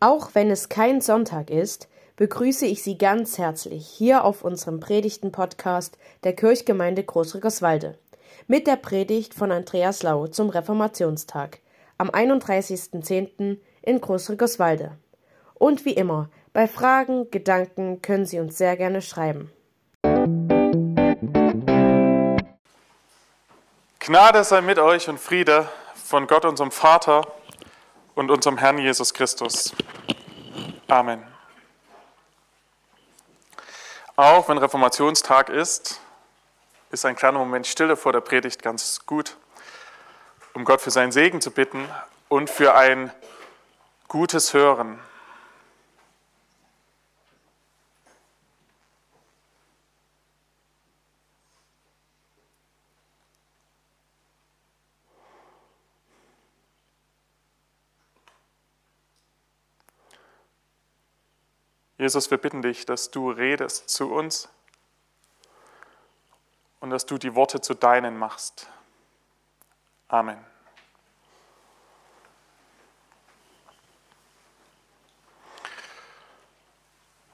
Auch wenn es kein Sonntag ist, begrüße ich Sie ganz herzlich hier auf unserem Predigten-Podcast der Kirchgemeinde Großrückerswalde mit der Predigt von Andreas Lau zum Reformationstag am 31.10. in Großrückerswalde. Und wie immer, bei Fragen, Gedanken können Sie uns sehr gerne schreiben. Gnade sei mit euch und Friede von Gott, unserem Vater und unserem Herrn Jesus Christus. Amen. Auch wenn Reformationstag ist, ist ein kleiner Moment Stille vor der Predigt ganz gut, um Gott für seinen Segen zu bitten und für ein gutes Hören. Jesus, wir bitten dich, dass du redest zu uns und dass du die Worte zu deinen machst. Amen.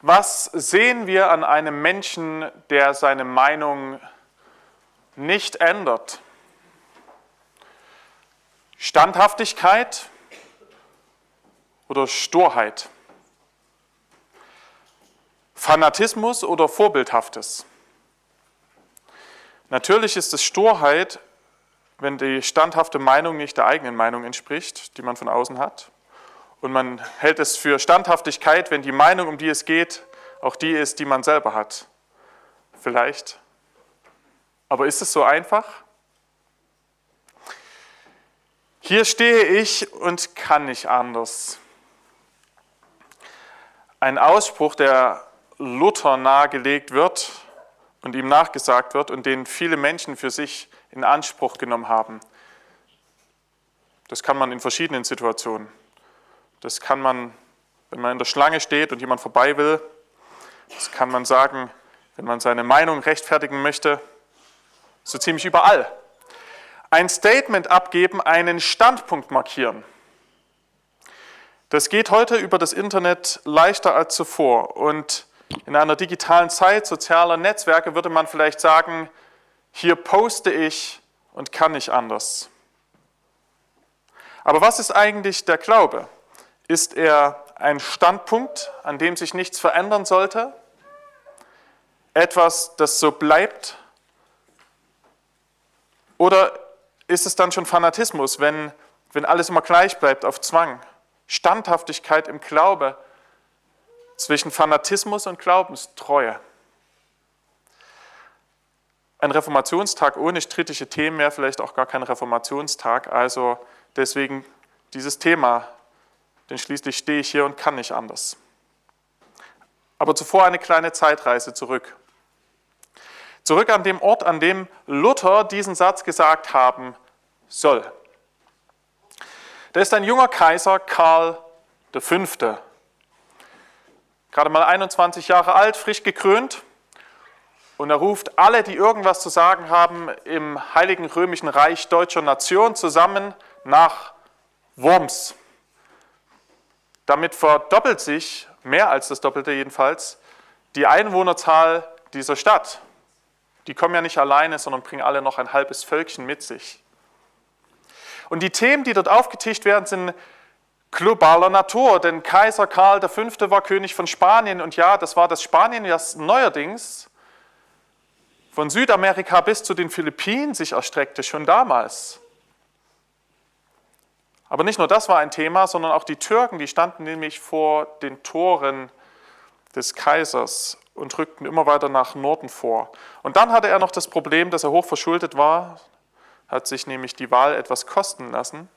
Was sehen wir an einem Menschen, der seine Meinung nicht ändert? Standhaftigkeit oder Sturheit? Fanatismus oder Vorbildhaftes? Natürlich ist es Sturheit, wenn die standhafte Meinung nicht der eigenen Meinung entspricht, die man von außen hat. Und man hält es für Standhaftigkeit, wenn die Meinung, um die es geht, auch die ist, die man selber hat. Vielleicht. Aber ist es so einfach? Hier stehe ich und kann nicht anders. Ein Ausspruch, der Luther nahegelegt wird und ihm nachgesagt wird und den viele Menschen für sich in Anspruch genommen haben. Das kann man in verschiedenen Situationen. Das kann man, wenn man in der Schlange steht und jemand vorbei will. Das kann man sagen, wenn man seine Meinung rechtfertigen möchte. So ziemlich überall. Ein Statement abgeben, einen Standpunkt markieren. Das geht heute über das Internet leichter als zuvor. Und in einer digitalen Zeit sozialer Netzwerke würde man vielleicht sagen, hier poste ich und kann nicht anders. Aber was ist eigentlich der Glaube? Ist er ein Standpunkt, an dem sich nichts verändern sollte? Etwas, das so bleibt? Oder ist es dann schon Fanatismus, wenn, wenn alles immer gleich bleibt auf Zwang? Standhaftigkeit im Glaube zwischen Fanatismus und Glaubenstreue. Ein Reformationstag ohne strittige Themen wäre vielleicht auch gar kein Reformationstag. Also deswegen dieses Thema, denn schließlich stehe ich hier und kann nicht anders. Aber zuvor eine kleine Zeitreise zurück. Zurück an dem Ort, an dem Luther diesen Satz gesagt haben soll. Da ist ein junger Kaiser, Karl V gerade mal 21 Jahre alt, frisch gekrönt. Und er ruft alle, die irgendwas zu sagen haben, im Heiligen Römischen Reich deutscher Nation zusammen nach Worms. Damit verdoppelt sich, mehr als das Doppelte jedenfalls, die Einwohnerzahl dieser Stadt. Die kommen ja nicht alleine, sondern bringen alle noch ein halbes Völkchen mit sich. Und die Themen, die dort aufgetischt werden, sind globaler Natur, denn Kaiser Karl V. war König von Spanien und ja, das war das Spanien, das neuerdings von Südamerika bis zu den Philippinen sich erstreckte, schon damals. Aber nicht nur das war ein Thema, sondern auch die Türken, die standen nämlich vor den Toren des Kaisers und rückten immer weiter nach Norden vor. Und dann hatte er noch das Problem, dass er hoch verschuldet war, hat sich nämlich die Wahl etwas kosten lassen.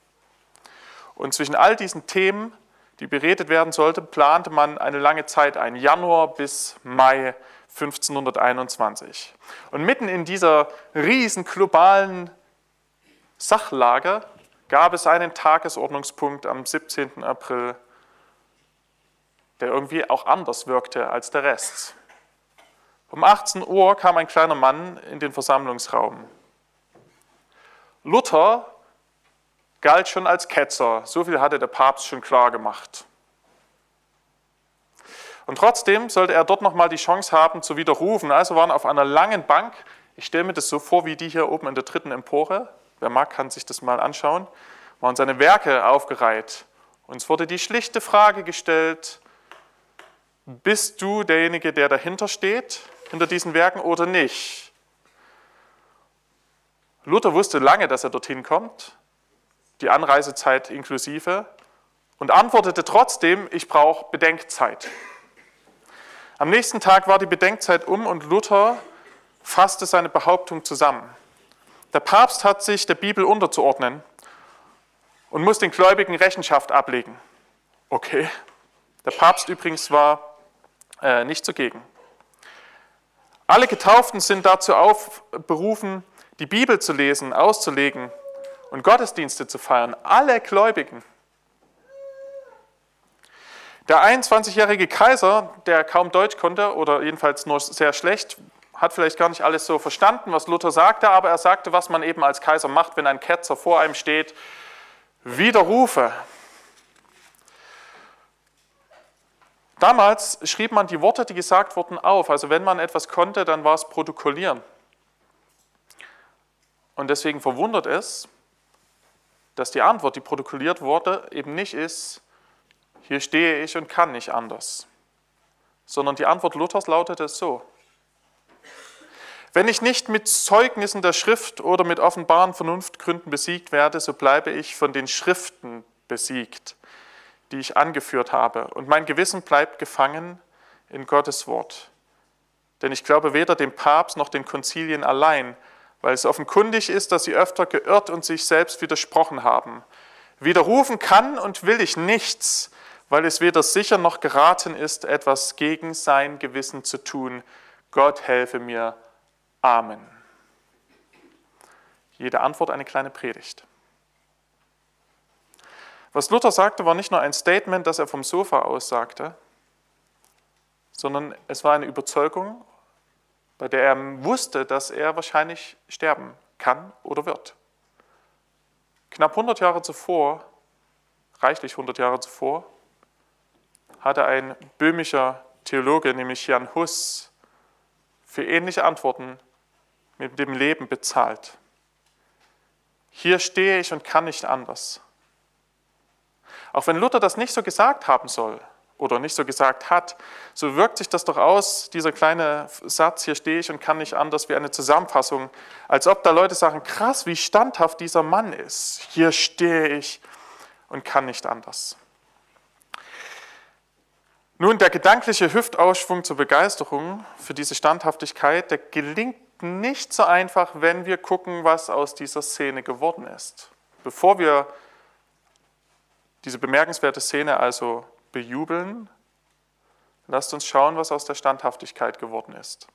Und zwischen all diesen Themen, die beredet werden sollten, plante man eine lange Zeit ein, Januar bis Mai 1521. Und mitten in dieser riesen globalen Sachlage gab es einen Tagesordnungspunkt am 17. April, der irgendwie auch anders wirkte als der Rest. Um 18 Uhr kam ein kleiner Mann in den Versammlungsraum. Luther galt schon als Ketzer. So viel hatte der Papst schon klar gemacht. Und trotzdem sollte er dort nochmal die Chance haben zu widerrufen. Also waren auf einer langen Bank, ich stelle mir das so vor wie die hier oben in der dritten Empore, wer mag, kann sich das mal anschauen, waren seine Werke aufgereiht. Uns wurde die schlichte Frage gestellt, bist du derjenige, der dahinter steht, hinter diesen Werken oder nicht? Luther wusste lange, dass er dorthin kommt, die Anreisezeit inklusive, und antwortete trotzdem, ich brauche Bedenkzeit. Am nächsten Tag war die Bedenkzeit um und Luther fasste seine Behauptung zusammen. Der Papst hat sich der Bibel unterzuordnen und muss den Gläubigen Rechenschaft ablegen. Okay. Der Papst übrigens war äh, nicht zugegen. Alle Getauften sind dazu aufberufen, die Bibel zu lesen, auszulegen und Gottesdienste zu feiern. Alle Gläubigen. Der 21-jährige Kaiser, der kaum Deutsch konnte oder jedenfalls nur sehr schlecht, hat vielleicht gar nicht alles so verstanden, was Luther sagte, aber er sagte, was man eben als Kaiser macht, wenn ein Ketzer vor einem steht, widerrufe. Damals schrieb man die Worte, die gesagt wurden, auf. Also wenn man etwas konnte, dann war es protokollieren. Und deswegen verwundert es, dass die Antwort, die protokolliert wurde, eben nicht ist, hier stehe ich und kann nicht anders, sondern die Antwort Luthers lautete so, wenn ich nicht mit Zeugnissen der Schrift oder mit offenbaren Vernunftgründen besiegt werde, so bleibe ich von den Schriften besiegt die ich angeführt habe. Und mein Gewissen bleibt gefangen in Gottes Wort. Denn ich glaube weder dem Papst noch den Konzilien allein, weil es offenkundig ist, dass sie öfter geirrt und sich selbst widersprochen haben. Widerrufen kann und will ich nichts, weil es weder sicher noch geraten ist, etwas gegen sein Gewissen zu tun. Gott helfe mir. Amen. Jede Antwort eine kleine Predigt. Was Luther sagte, war nicht nur ein Statement, das er vom Sofa aus sagte, sondern es war eine Überzeugung, bei der er wusste, dass er wahrscheinlich sterben kann oder wird. Knapp 100 Jahre zuvor, reichlich 100 Jahre zuvor, hatte ein böhmischer Theologe, nämlich Jan Hus, für ähnliche Antworten mit dem Leben bezahlt. Hier stehe ich und kann nicht anders. Auch wenn Luther das nicht so gesagt haben soll oder nicht so gesagt hat, so wirkt sich das doch aus, dieser kleine Satz, hier stehe ich und kann nicht anders, wie eine Zusammenfassung, als ob da Leute sagen, krass, wie standhaft dieser Mann ist. Hier stehe ich und kann nicht anders. Nun, der gedankliche Hüftausschwung zur Begeisterung für diese Standhaftigkeit, der gelingt nicht so einfach, wenn wir gucken, was aus dieser Szene geworden ist. Bevor wir diese bemerkenswerte Szene also bejubeln, lasst uns schauen, was aus der Standhaftigkeit geworden ist.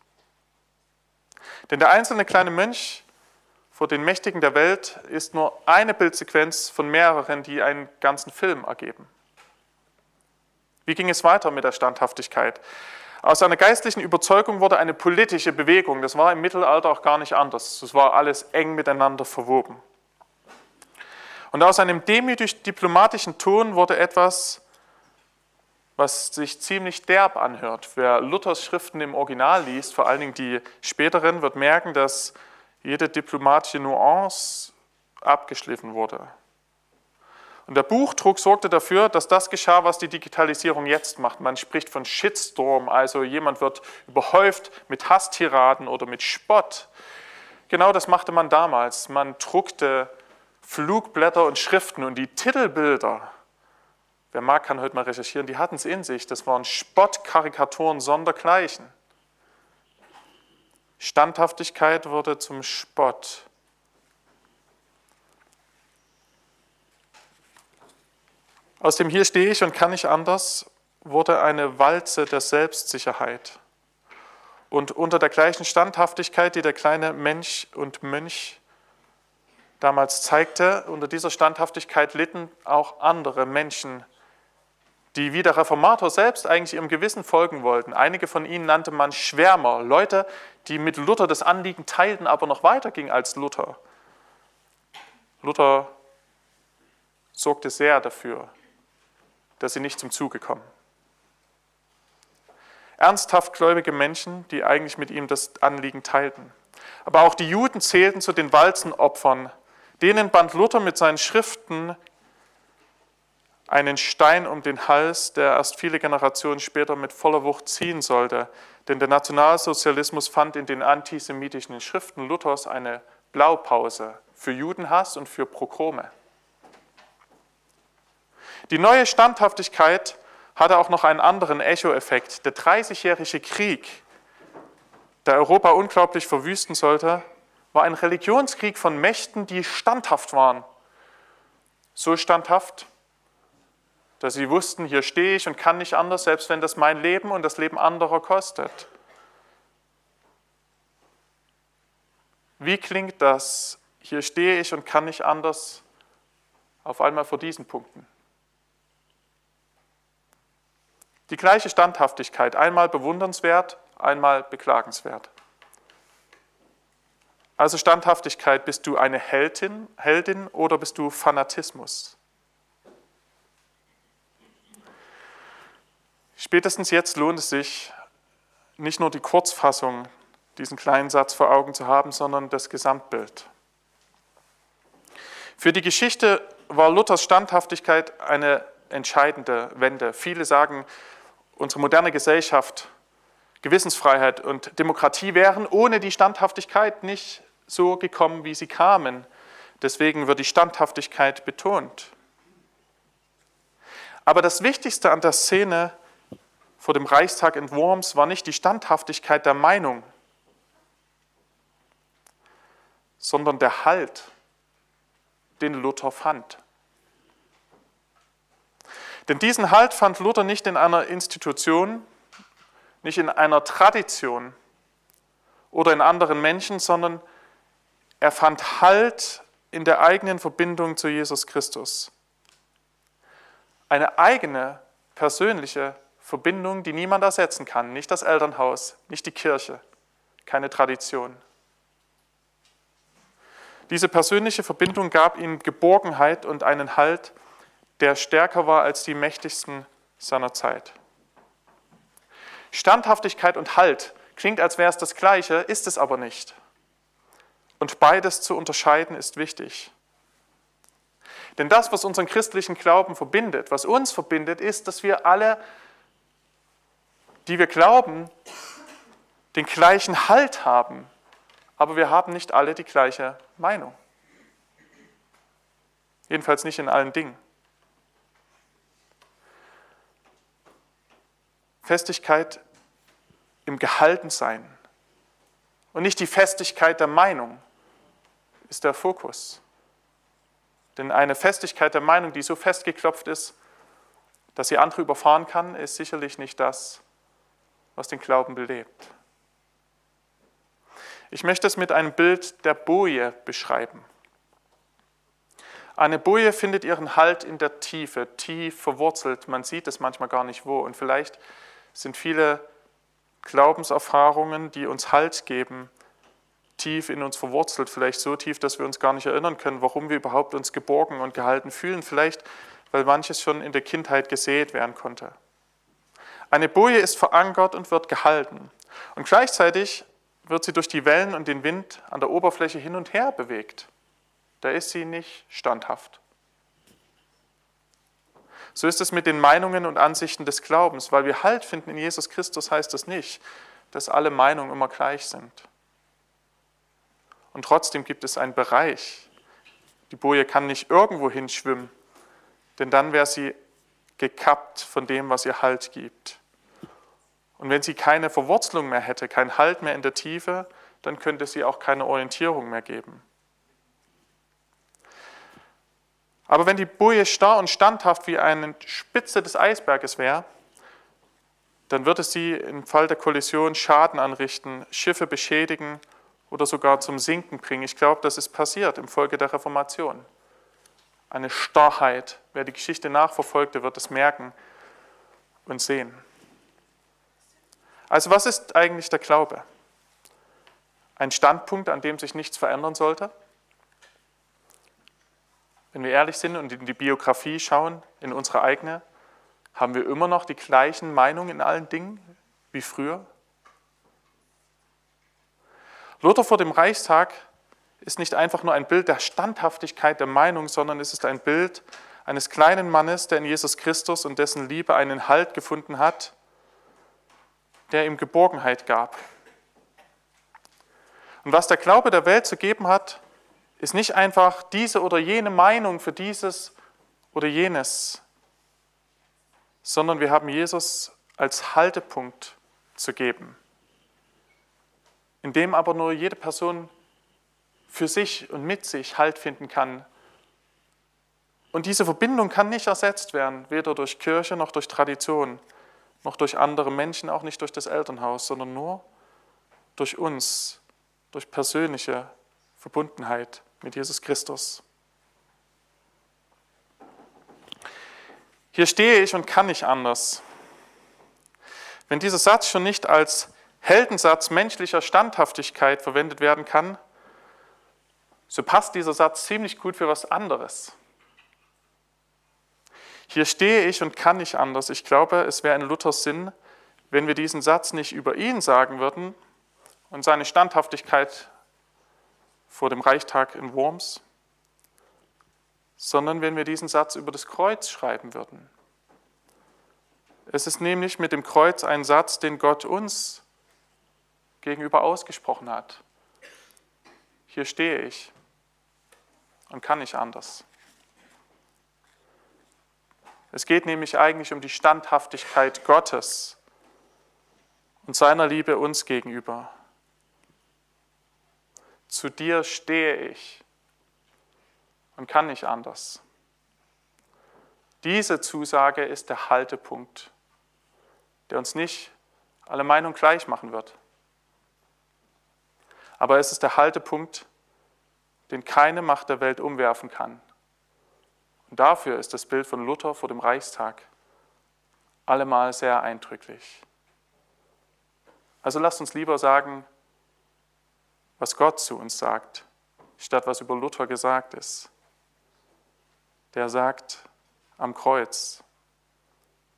Denn der einzelne kleine Mönch vor den Mächtigen der Welt ist nur eine Bildsequenz von mehreren, die einen ganzen Film ergeben. Wie ging es weiter mit der Standhaftigkeit? Aus einer geistlichen Überzeugung wurde eine politische Bewegung. Das war im Mittelalter auch gar nicht anders. Das war alles eng miteinander verwoben. Und aus einem demütig diplomatischen Ton wurde etwas, was sich ziemlich derb anhört. Wer Luthers Schriften im Original liest, vor allen Dingen die späteren, wird merken, dass jede diplomatische Nuance abgeschliffen wurde. Und der Buchdruck sorgte dafür, dass das geschah, was die Digitalisierung jetzt macht. Man spricht von Shitstorm, also jemand wird überhäuft mit Hasstiraden oder mit Spott. Genau das machte man damals. Man druckte Flugblätter und Schriften und die Titelbilder, wer mag, kann heute mal recherchieren, die hatten es in sich. Das waren Spottkarikaturen sondergleichen. Standhaftigkeit wurde zum Spott. Aus dem Hier stehe ich und kann nicht anders wurde eine Walze der Selbstsicherheit. Und unter der gleichen Standhaftigkeit, die der kleine Mensch und Mönch damals zeigte, unter dieser Standhaftigkeit litten auch andere Menschen, die wie der Reformator selbst eigentlich ihrem Gewissen folgen wollten. Einige von ihnen nannte man Schwärmer, Leute, die mit Luther das Anliegen teilten, aber noch weiter ging als Luther. Luther sorgte sehr dafür, dass sie nicht zum Zuge kommen. ernsthaft gläubige Menschen, die eigentlich mit ihm das Anliegen teilten. Aber auch die Juden zählten zu den Walzenopfern. Denen band Luther mit seinen Schriften einen Stein um den Hals, der erst viele Generationen später mit voller Wucht ziehen sollte. Denn der Nationalsozialismus fand in den antisemitischen Schriften Luthers eine Blaupause für Judenhass und für Progrome. Die neue Standhaftigkeit hatte auch noch einen anderen Echoeffekt. Der Dreißigjährige Krieg, der Europa unglaublich verwüsten sollte, war ein Religionskrieg von Mächten, die standhaft waren. So standhaft, dass sie wussten, hier stehe ich und kann nicht anders, selbst wenn das mein Leben und das Leben anderer kostet. Wie klingt das? Hier stehe ich und kann nicht anders auf einmal vor diesen Punkten. Die gleiche Standhaftigkeit, einmal bewundernswert, einmal beklagenswert. Also Standhaftigkeit, bist du eine Heldin, Heldin oder bist du Fanatismus? Spätestens jetzt lohnt es sich, nicht nur die Kurzfassung, diesen kleinen Satz vor Augen zu haben, sondern das Gesamtbild. Für die Geschichte war Luthers Standhaftigkeit eine entscheidende Wende. Viele sagen, unsere moderne Gesellschaft, Gewissensfreiheit und Demokratie wären ohne die Standhaftigkeit nicht so gekommen, wie sie kamen. Deswegen wird die Standhaftigkeit betont. Aber das Wichtigste an der Szene vor dem Reichstag in Worms war nicht die Standhaftigkeit der Meinung, sondern der Halt, den Luther fand. Denn diesen Halt fand Luther nicht in einer Institution, nicht in einer Tradition oder in anderen Menschen, sondern er fand Halt in der eigenen Verbindung zu Jesus Christus. Eine eigene, persönliche Verbindung, die niemand ersetzen kann. Nicht das Elternhaus, nicht die Kirche, keine Tradition. Diese persönliche Verbindung gab ihm Geborgenheit und einen Halt, der stärker war als die mächtigsten seiner Zeit. Standhaftigkeit und Halt klingt, als wäre es das Gleiche, ist es aber nicht. Und beides zu unterscheiden ist wichtig. Denn das, was unseren christlichen Glauben verbindet, was uns verbindet, ist, dass wir alle die wir glauben, den gleichen Halt haben, aber wir haben nicht alle die gleiche Meinung. Jedenfalls nicht in allen Dingen. Festigkeit im Gehaltensein und nicht die Festigkeit der Meinung ist der Fokus. Denn eine Festigkeit der Meinung, die so festgeklopft ist, dass sie andere überfahren kann, ist sicherlich nicht das, was den Glauben belebt. Ich möchte es mit einem Bild der Boje beschreiben. Eine Boje findet ihren Halt in der Tiefe, tief verwurzelt. Man sieht es manchmal gar nicht wo. Und vielleicht sind viele Glaubenserfahrungen, die uns Halt geben, tief in uns verwurzelt. Vielleicht so tief, dass wir uns gar nicht erinnern können, warum wir überhaupt uns geborgen und gehalten fühlen. Vielleicht, weil manches schon in der Kindheit gesät werden konnte. Eine Boje ist verankert und wird gehalten. Und gleichzeitig wird sie durch die Wellen und den Wind an der Oberfläche hin und her bewegt. Da ist sie nicht standhaft. So ist es mit den Meinungen und Ansichten des Glaubens. Weil wir Halt finden in Jesus Christus, heißt das nicht, dass alle Meinungen immer gleich sind. Und trotzdem gibt es einen Bereich. Die Boje kann nicht irgendwo hinschwimmen, denn dann wäre sie gekappt von dem, was ihr Halt gibt. Und wenn sie keine Verwurzelung mehr hätte, kein Halt mehr in der Tiefe, dann könnte sie auch keine Orientierung mehr geben. Aber wenn die Boje starr und standhaft wie eine Spitze des Eisberges wäre, dann würde sie im Fall der Kollision Schaden anrichten, Schiffe beschädigen oder sogar zum Sinken bringen. Ich glaube, das ist passiert im Folge der Reformation. Eine Starrheit. Wer die Geschichte nachverfolgt, der wird es merken und sehen. Also was ist eigentlich der Glaube? Ein Standpunkt, an dem sich nichts verändern sollte? Wenn wir ehrlich sind und in die Biografie schauen, in unsere eigene, haben wir immer noch die gleichen Meinungen in allen Dingen wie früher? Luther vor dem Reichstag ist nicht einfach nur ein Bild der Standhaftigkeit der Meinung, sondern es ist ein Bild eines kleinen Mannes, der in Jesus Christus und dessen Liebe einen Halt gefunden hat, der ihm Geborgenheit gab. Und was der Glaube der Welt zu geben hat, ist nicht einfach diese oder jene Meinung für dieses oder jenes, sondern wir haben Jesus als Haltepunkt zu geben, in dem aber nur jede Person für sich und mit sich Halt finden kann. Und diese Verbindung kann nicht ersetzt werden, weder durch Kirche noch durch Tradition, noch durch andere Menschen, auch nicht durch das Elternhaus, sondern nur durch uns, durch persönliche Verbundenheit mit Jesus Christus. Hier stehe ich und kann nicht anders. Wenn dieser Satz schon nicht als Heldensatz menschlicher Standhaftigkeit verwendet werden kann, so passt dieser Satz ziemlich gut für was anderes. Hier stehe ich und kann nicht anders. Ich glaube, es wäre in Luthers Sinn, wenn wir diesen Satz nicht über ihn sagen würden und seine Standhaftigkeit vor dem Reichtag in Worms, sondern wenn wir diesen Satz über das Kreuz schreiben würden. Es ist nämlich mit dem Kreuz ein Satz, den Gott uns gegenüber ausgesprochen hat. Hier stehe ich und kann nicht anders. Es geht nämlich eigentlich um die Standhaftigkeit Gottes und seiner Liebe uns gegenüber. Zu dir stehe ich und kann nicht anders. Diese Zusage ist der Haltepunkt, der uns nicht alle Meinung gleich machen wird. Aber es ist der Haltepunkt, den keine Macht der Welt umwerfen kann. Und dafür ist das Bild von Luther vor dem Reichstag allemal sehr eindrücklich. Also lasst uns lieber sagen, was Gott zu uns sagt, statt was über Luther gesagt ist. Der sagt am Kreuz,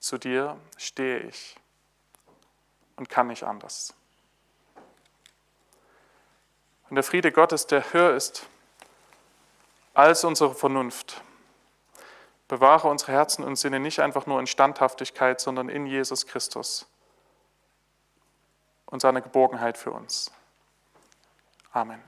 zu dir stehe ich und kann nicht anders. Und der Friede Gottes, der höher ist als unsere Vernunft, bewahre unsere Herzen und Sinne nicht einfach nur in Standhaftigkeit, sondern in Jesus Christus und seine Geborgenheit für uns. Amen.